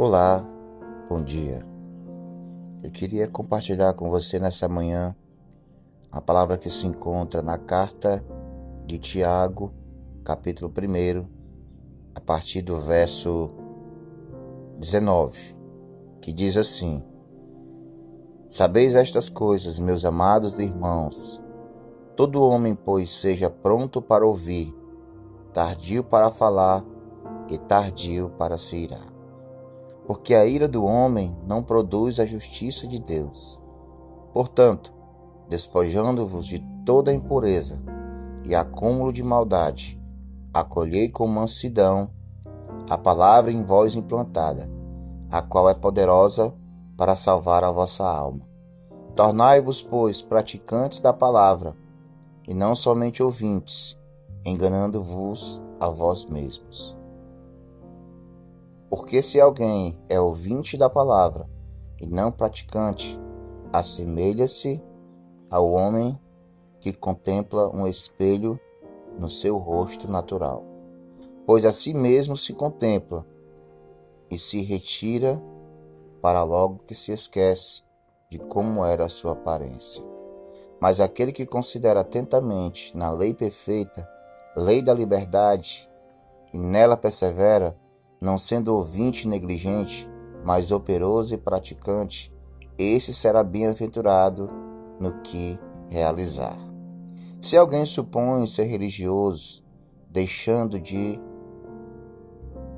Olá, bom dia. Eu queria compartilhar com você nessa manhã a palavra que se encontra na carta de Tiago, capítulo 1, a partir do verso 19, que diz assim: Sabeis estas coisas, meus amados irmãos. Todo homem, pois, seja pronto para ouvir, tardio para falar e tardio para se irar porque a ira do homem não produz a justiça de Deus. Portanto, despojando-vos de toda impureza e acúmulo de maldade, acolhei com mansidão a palavra em vós implantada, a qual é poderosa para salvar a vossa alma. Tornai-vos, pois, praticantes da palavra, e não somente ouvintes, enganando-vos a vós mesmos. Porque se alguém é ouvinte da palavra e não praticante, assemelha-se ao homem que contempla um espelho no seu rosto natural. Pois a si mesmo se contempla e se retira para logo que se esquece de como era a sua aparência. Mas aquele que considera atentamente na lei perfeita, lei da liberdade, e nela persevera, não sendo ouvinte negligente, mas operoso e praticante, esse será bem-aventurado no que realizar. Se alguém supõe ser religioso, deixando de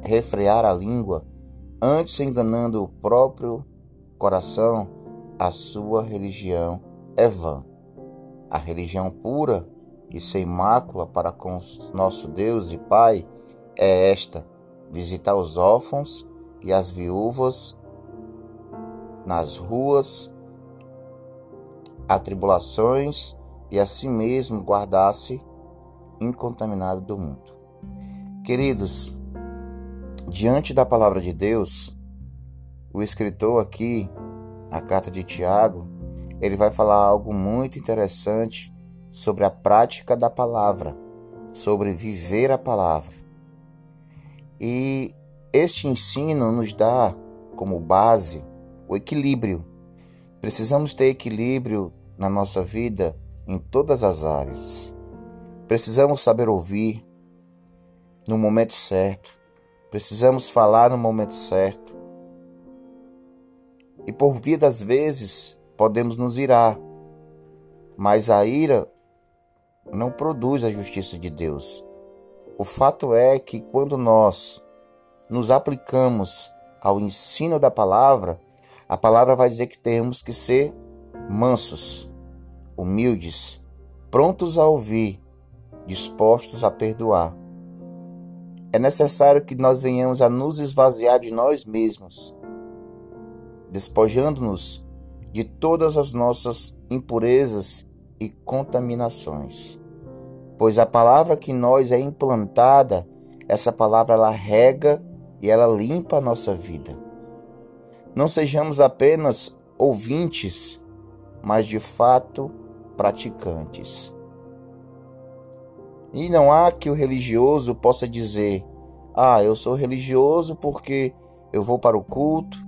refrear a língua, antes enganando o próprio coração, a sua religião é vã. A religião pura e sem mácula para com nosso Deus e Pai é esta: visitar os órfãos e as viúvas nas ruas, atribulações e a si mesmo guardar-se incontaminado do mundo. Queridos, diante da palavra de Deus, o escritor aqui, a carta de Tiago, ele vai falar algo muito interessante sobre a prática da palavra, sobre viver a palavra. E este ensino nos dá como base o equilíbrio. Precisamos ter equilíbrio na nossa vida em todas as áreas. Precisamos saber ouvir no momento certo. Precisamos falar no momento certo. E por via das vezes podemos nos irar, mas a ira não produz a justiça de Deus. O fato é que quando nós nos aplicamos ao ensino da palavra, a palavra vai dizer que temos que ser mansos, humildes, prontos a ouvir, dispostos a perdoar. É necessário que nós venhamos a nos esvaziar de nós mesmos, despojando-nos de todas as nossas impurezas e contaminações pois a palavra que nós é implantada, essa palavra ela rega e ela limpa a nossa vida. Não sejamos apenas ouvintes, mas de fato praticantes. E não há que o religioso possa dizer: "Ah, eu sou religioso porque eu vou para o culto,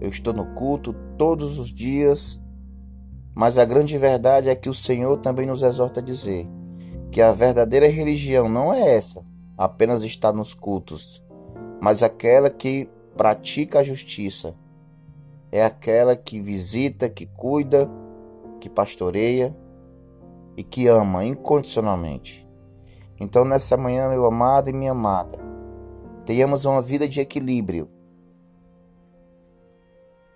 eu estou no culto todos os dias". Mas a grande verdade é que o Senhor também nos exorta a dizer: que a verdadeira religião não é essa, apenas estar nos cultos, mas aquela que pratica a justiça. É aquela que visita, que cuida, que pastoreia e que ama incondicionalmente. Então, nessa manhã, meu amado e minha amada, tenhamos uma vida de equilíbrio.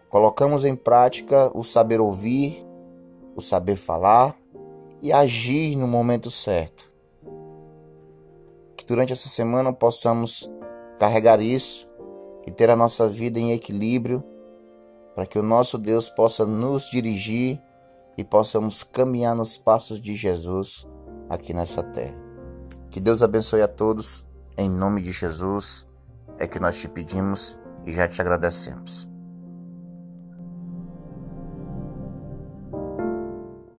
Colocamos em prática o saber ouvir, o saber falar, e agir no momento certo. Que durante essa semana possamos carregar isso e ter a nossa vida em equilíbrio, para que o nosso Deus possa nos dirigir e possamos caminhar nos passos de Jesus aqui nessa terra. Que Deus abençoe a todos, em nome de Jesus, é que nós te pedimos e já te agradecemos.